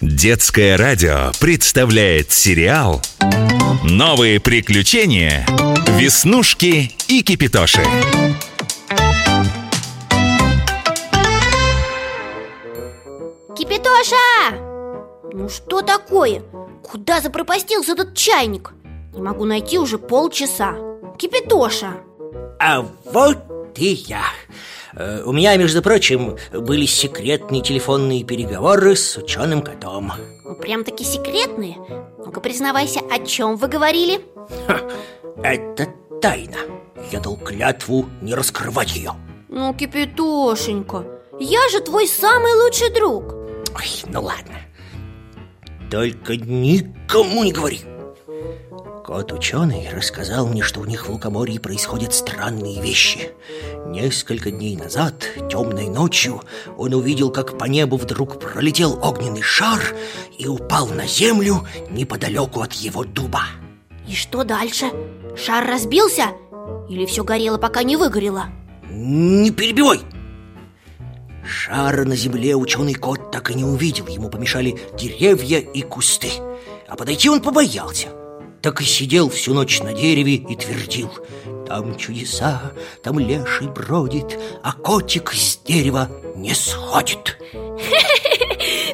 Детское радио представляет сериал «Новые приключения. Веснушки и Кипитоши». Кипитоша! Ну что такое? Куда запропастился этот чайник? Не могу найти уже полчаса Кипитоша! А вот и я У меня, между прочим, были секретные телефонные переговоры с ученым котом. Прям-таки секретные? Ну-ка признавайся, о чем вы говорили? Ха, Это тайна. Я дал клятву не раскрывать ее Ну, Кипитошенька, я же твой самый лучший друг. Ой, ну ладно. Только никому не говори Кот-ученый рассказал мне, что у них в Лукоморье происходят странные вещи Несколько дней назад, темной ночью, он увидел, как по небу вдруг пролетел огненный шар И упал на землю неподалеку от его дуба И что дальше? Шар разбился? Или все горело, пока не выгорело? Не перебивай! Шара на земле ученый кот так и не увидел Ему помешали деревья и кусты А подойти он побоялся Так и сидел всю ночь на дереве и твердил Там чудеса, там леший бродит А котик с дерева не сходит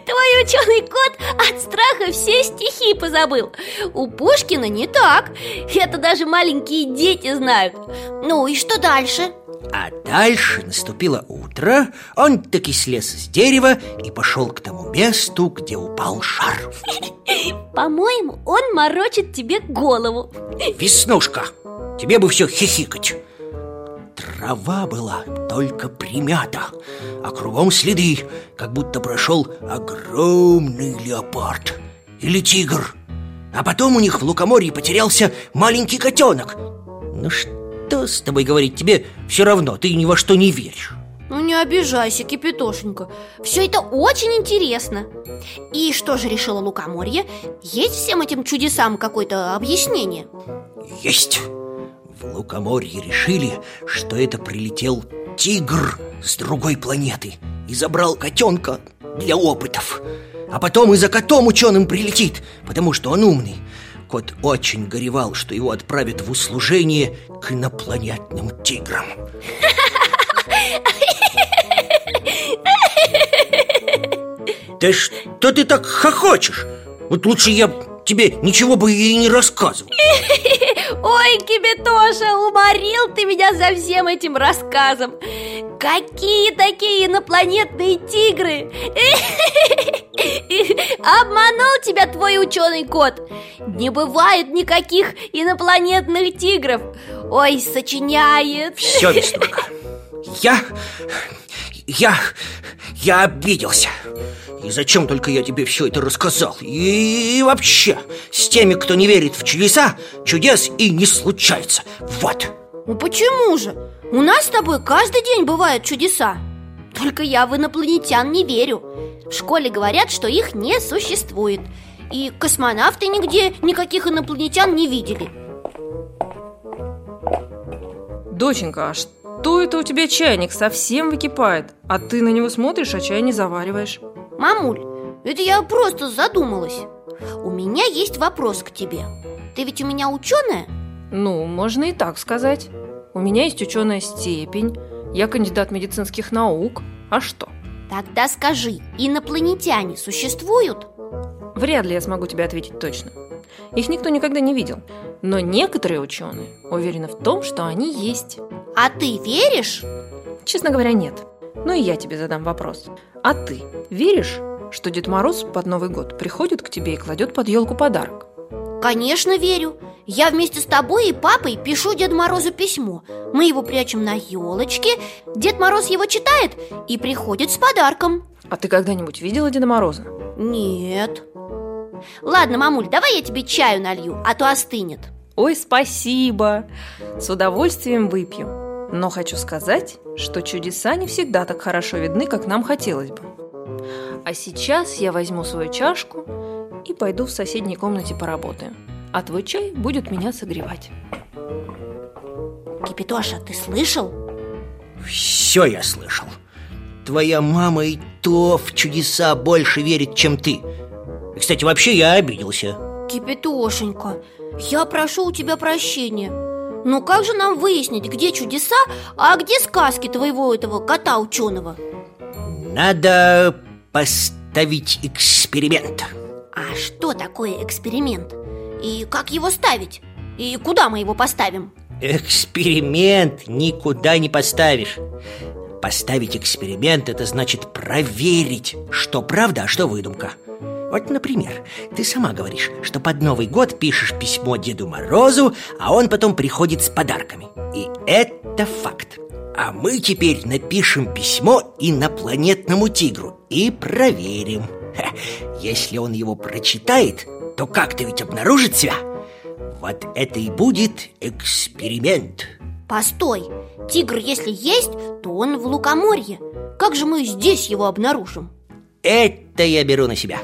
Твой ученый кот от страха все стихи позабыл. У Пушкина не так. Это даже маленькие дети знают. Ну и что дальше? А дальше наступило утро Он таки слез с дерева И пошел к тому месту, где упал шар. По-моему, он морочит тебе голову. Веснушка, тебе бы все хихикать. Трава была только примята А кругом следы, как будто прошел огромный леопард Или тигр. А потом у них в лукоморье потерялся маленький котенок Ну что с тобой говорить, тебе все равно, ты ни во что не веришь. Ну не обижайся, Кипятошенька. Все это очень интересно. И что же решила Лукоморье? Есть всем этим чудесам какое-то объяснение? Есть. В лукоморье решили, что это прилетел тигр с другой планеты И забрал котенка для опытов. А потом и за котом ученым прилетит, потому что он умный Кот очень горевал, что его отправят в услужение к инопланетным тиграм. Да что ты так хохочешь? Вот лучше я тебе ничего бы и не рассказывал. Ой, Кипятоша, уморил ты меня за всем этим рассказом Какие такие инопланетные тигры? Обманул тебя твой ученый кот. Не бывает никаких инопланетных тигров. Ой, сочиняет. Все, Веснушка Я... Я... Я обиделся. И зачем только я тебе все это рассказал? И, вообще, с теми, кто не верит в чудеса Чудес и не случается. Вот. Ну почему же? У нас с тобой каждый день бывают чудеса. Только я в инопланетян не верю. В школе говорят, что их не существует. И космонавты нигде никаких инопланетян не видели. Доченька, а что это у тебя чайник совсем выкипает? А ты на него смотришь, а чай не завариваешь. Мамуль, это я просто задумалась. У меня есть вопрос к тебе. Ты ведь у меня ученая? Ну, можно и так сказать У меня есть ученая степень Я кандидат медицинских наук А что? Тогда скажи, инопланетяне существуют? Вряд ли я смогу тебе ответить точно Их никто никогда не видел Но некоторые ученые уверены в том, что они есть А ты веришь? Честно говоря, нет Но и я тебе задам вопрос А ты веришь, что Дед Мороз под Новый год приходит к тебе и кладет под елку подарок? Конечно, верю Я вместе с тобой и папой пишу Деду Морозу письмо Мы его прячем на елочке Дед Мороз его читает и приходит с подарком А ты когда-нибудь видела Деда Мороза? Нет Ладно, мамуль, давай я тебе чаю налью, а то остынет Ой, спасибо! С удовольствием выпью. Но хочу сказать, что чудеса не всегда так хорошо видны, как нам хотелось бы. А сейчас я возьму свою чашку и пойду в соседней комнате поработаю. А твой чай будет меня согревать. Кипятоша, ты слышал? Все я слышал Твоя мама и то в чудеса больше верит, чем ты Кстати, вообще я обиделся Кипятошенька, я прошу у тебя прощения Но как же нам выяснить, где чудеса, а где сказки твоего этого кота ученого? Надо поставить эксперимент А что такое эксперимент? И как его ставить? И куда мы его поставим? Эксперимент никуда не поставишь Поставить эксперимент – это значит проверить, что правда, а что выдумка Вот, например, ты сама говоришь, что под Новый год пишешь письмо Деду Морозу, а он потом приходит с подарками И это факт А мы теперь напишем письмо инопланетному тигру и проверим Если он его прочитает, то как-то ведь обнаружит себя. Вот это и будет эксперимент. Постой, тигр если есть, то он в лукоморье. Как же мы здесь его обнаружим? Это я беру на себя.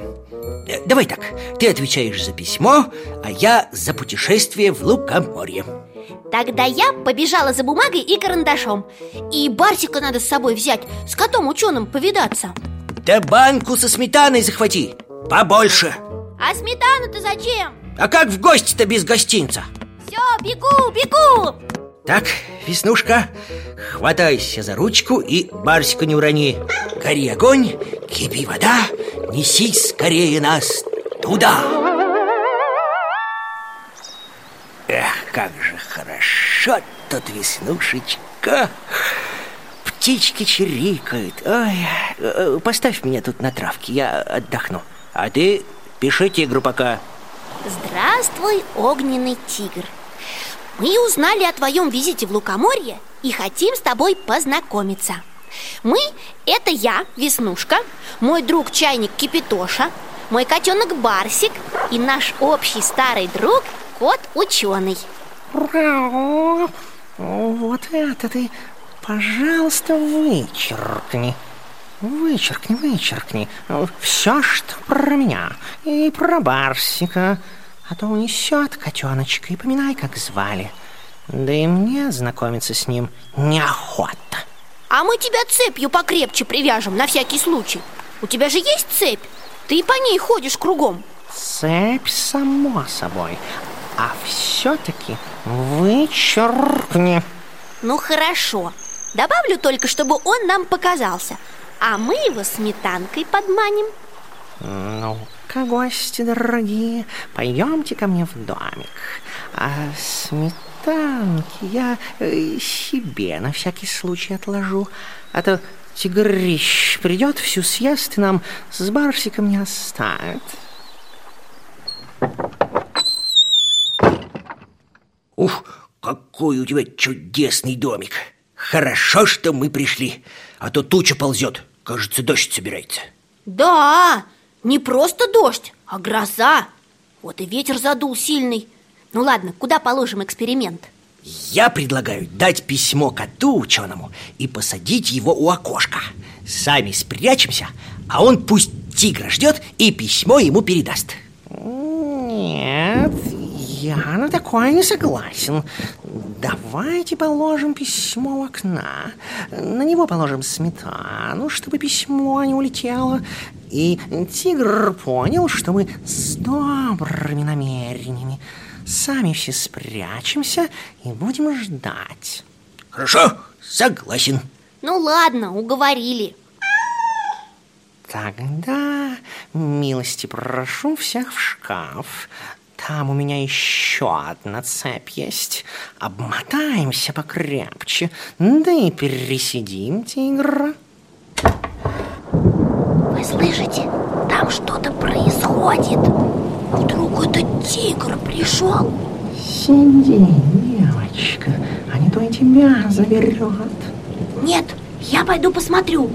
Э, Давай так, ты отвечаешь за письмо, а я за путешествие в Лукоморье. Тогда я побежала за бумагой и карандашом. И Барсика надо с собой взять, с котом ученым повидаться. Да банку со сметаной захвати, побольше. А сметану-то зачем? А как в гости-то без гостинца? Все, бегу, бегу! Так, Веснушка, хватайся за ручку и Барсика не урони. Гори огонь, кипи вода, неси скорее нас туда. Эх, как же хорошо тут, Веснушечка. Птички чирикают. Ой, э, поставь меня тут на травке, я отдохну А ты пиши тигру пока. Здравствуй, огненный тигр. Мы узнали о твоем визите в Лукоморье и хотим с тобой познакомиться. Мы – это я, Веснушка, мой друг чайник Кипятоша, мой котенок Барсик и наш общий старый друг кот Ученый. Ура! Вот это ты, пожалуйста, вычеркни. Вычеркни, вычеркни. Все, что про меня и про Барсика. А то унесет котеночка и поминай, как звали. Да и мне знакомиться с ним неохота. А мы тебя цепью покрепче привяжем на всякий случай У тебя же есть цепь? Ты по ней ходишь кругом Цепь, само собой. А все-таки вычеркни. Ну хорошо Добавлю только, чтобы он нам показался А мы его сметанкой подманим Ну-ка, гости дорогие, пойдемте ко мне в домик. А сметанки я э, себе на всякий случай отложу. А то тигрищ придет, всю съест и нам с Барсиком не оставит. Ух, какой у тебя чудесный домик Хорошо, что мы пришли А то туча ползет Кажется, дождь собирается. Да, не просто дождь, а гроза. Вот и ветер задул сильный. Ну ладно, куда положим эксперимент? Я предлагаю дать письмо коту ученому И посадить его у окошка. Сами спрячемся А он пусть тигра ждет И письмо ему передаст. Нет, я на такое не согласен. Давайте положим письмо у окна. На него положим сметану, чтобы письмо не улетело. И тигр понял, что мы с добрыми намерениями. Сами все спрячемся и будем ждать. Хорошо, согласен Ну ладно, уговорили Тогда милости прошу всех в шкаф. Там у меня еще одна цепь есть. Обмотаемся покрепче, да и пересидим тигра. Вы слышите? Там что-то происходит Вдруг этот тигр пришел Сиди, девочка, а не то и тебя заберет. Нет, я пойду посмотрю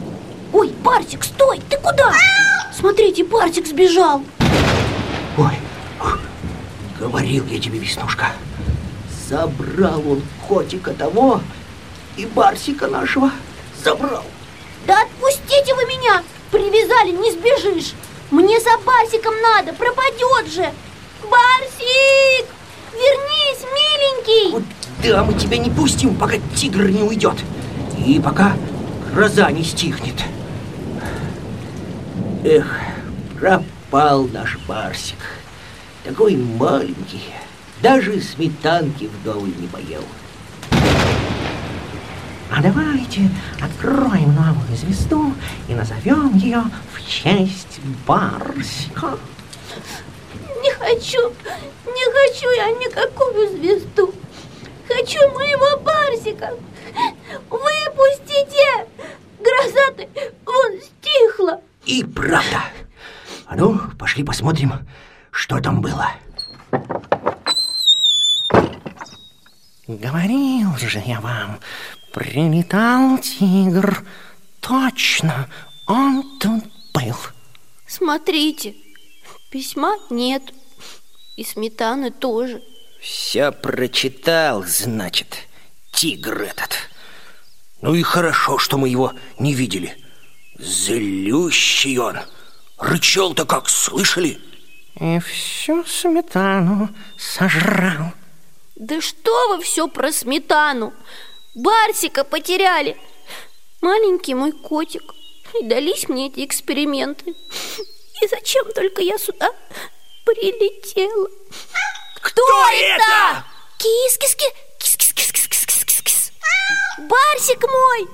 Ой, Барсик, стой, ты куда? Смотрите, Барсик сбежал Ой, говорил я тебе, Веснушка Забрал он котика того И барсика нашего забрал Да отпустите вы меня! Привязали, не сбежишь! Мне за Барсиком надо, пропадет же! Барсик! Вернись, миленький! Вот да, мы тебя не пустим, пока тигр не уйдет И пока гроза не стихнет Эх, пропал наш Барсик. Такой маленький, даже сметанки вдоволь не поел. А давайте откроем новую звезду и назовем ее в честь Барсика. Не хочу, не хочу я никакую звезду. Хочу моего Барсика. Выпустите! Гроза-то вон стихла. И правда. А ну, пошли посмотрим, что там было. Говорил же я вам, прилетал тигр. Точно, он тут был. Смотрите, письма нет. И сметаны тоже. Все прочитал, значит, тигр этот. Ну и хорошо, что мы его не видели. Злющий он. Рычал-то как, слышали? И всю сметану сожрал. Да что вы все про сметану? Барсика потеряли. Маленький мой котик. И дались мне эти эксперименты. И зачем только я сюда прилетела? Кто, это? Кис-кис-ки, кис-кис-кис-кис-кис-кис-кис. Барсик мой,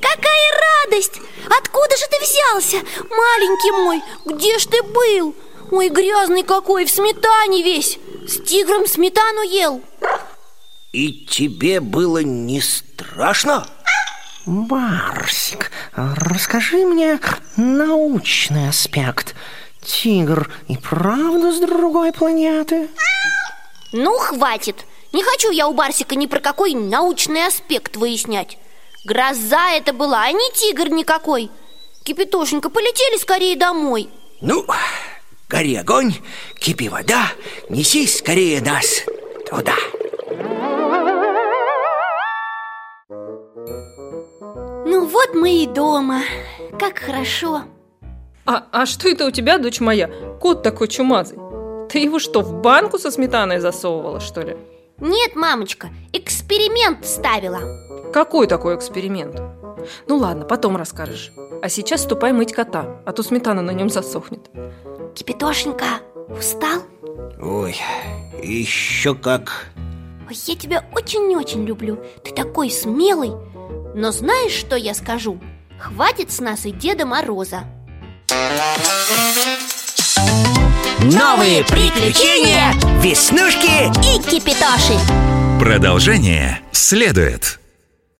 какая радость! Откуда же ты взялся, маленький мой? Где ж ты был? Ой, грязный какой, в сметане весь С тигром сметану ел И тебе было не страшно? Барсик, расскажи мне научный аспект. Тигр и правда с другой планеты? Ну, хватит Не хочу я у Барсика ни про какой научный аспект выяснять Гроза это была, а не тигр никакой Кипятошенька, полетели скорее домой Ну, гори огонь, кипи вода, неси скорее нас туда. Ну вот мы и дома Как хорошо А, а что это у тебя, дочь моя? Кот такой чумазый. Ты его что, в банку со сметаной засовывала, что ли? Нет, мамочка, эксперимент ставила Какой такой эксперимент? Ну ладно, потом расскажешь. А сейчас ступай мыть кота, а то сметана на нем засохнет. Кипятошенька, устал? Ой, еще как. Ой, я тебя очень-очень люблю Ты такой смелый Но знаешь, что я скажу? Хватит с нас и Деда Мороза Новые приключения Веснушки И Кипятоши Продолжение следует.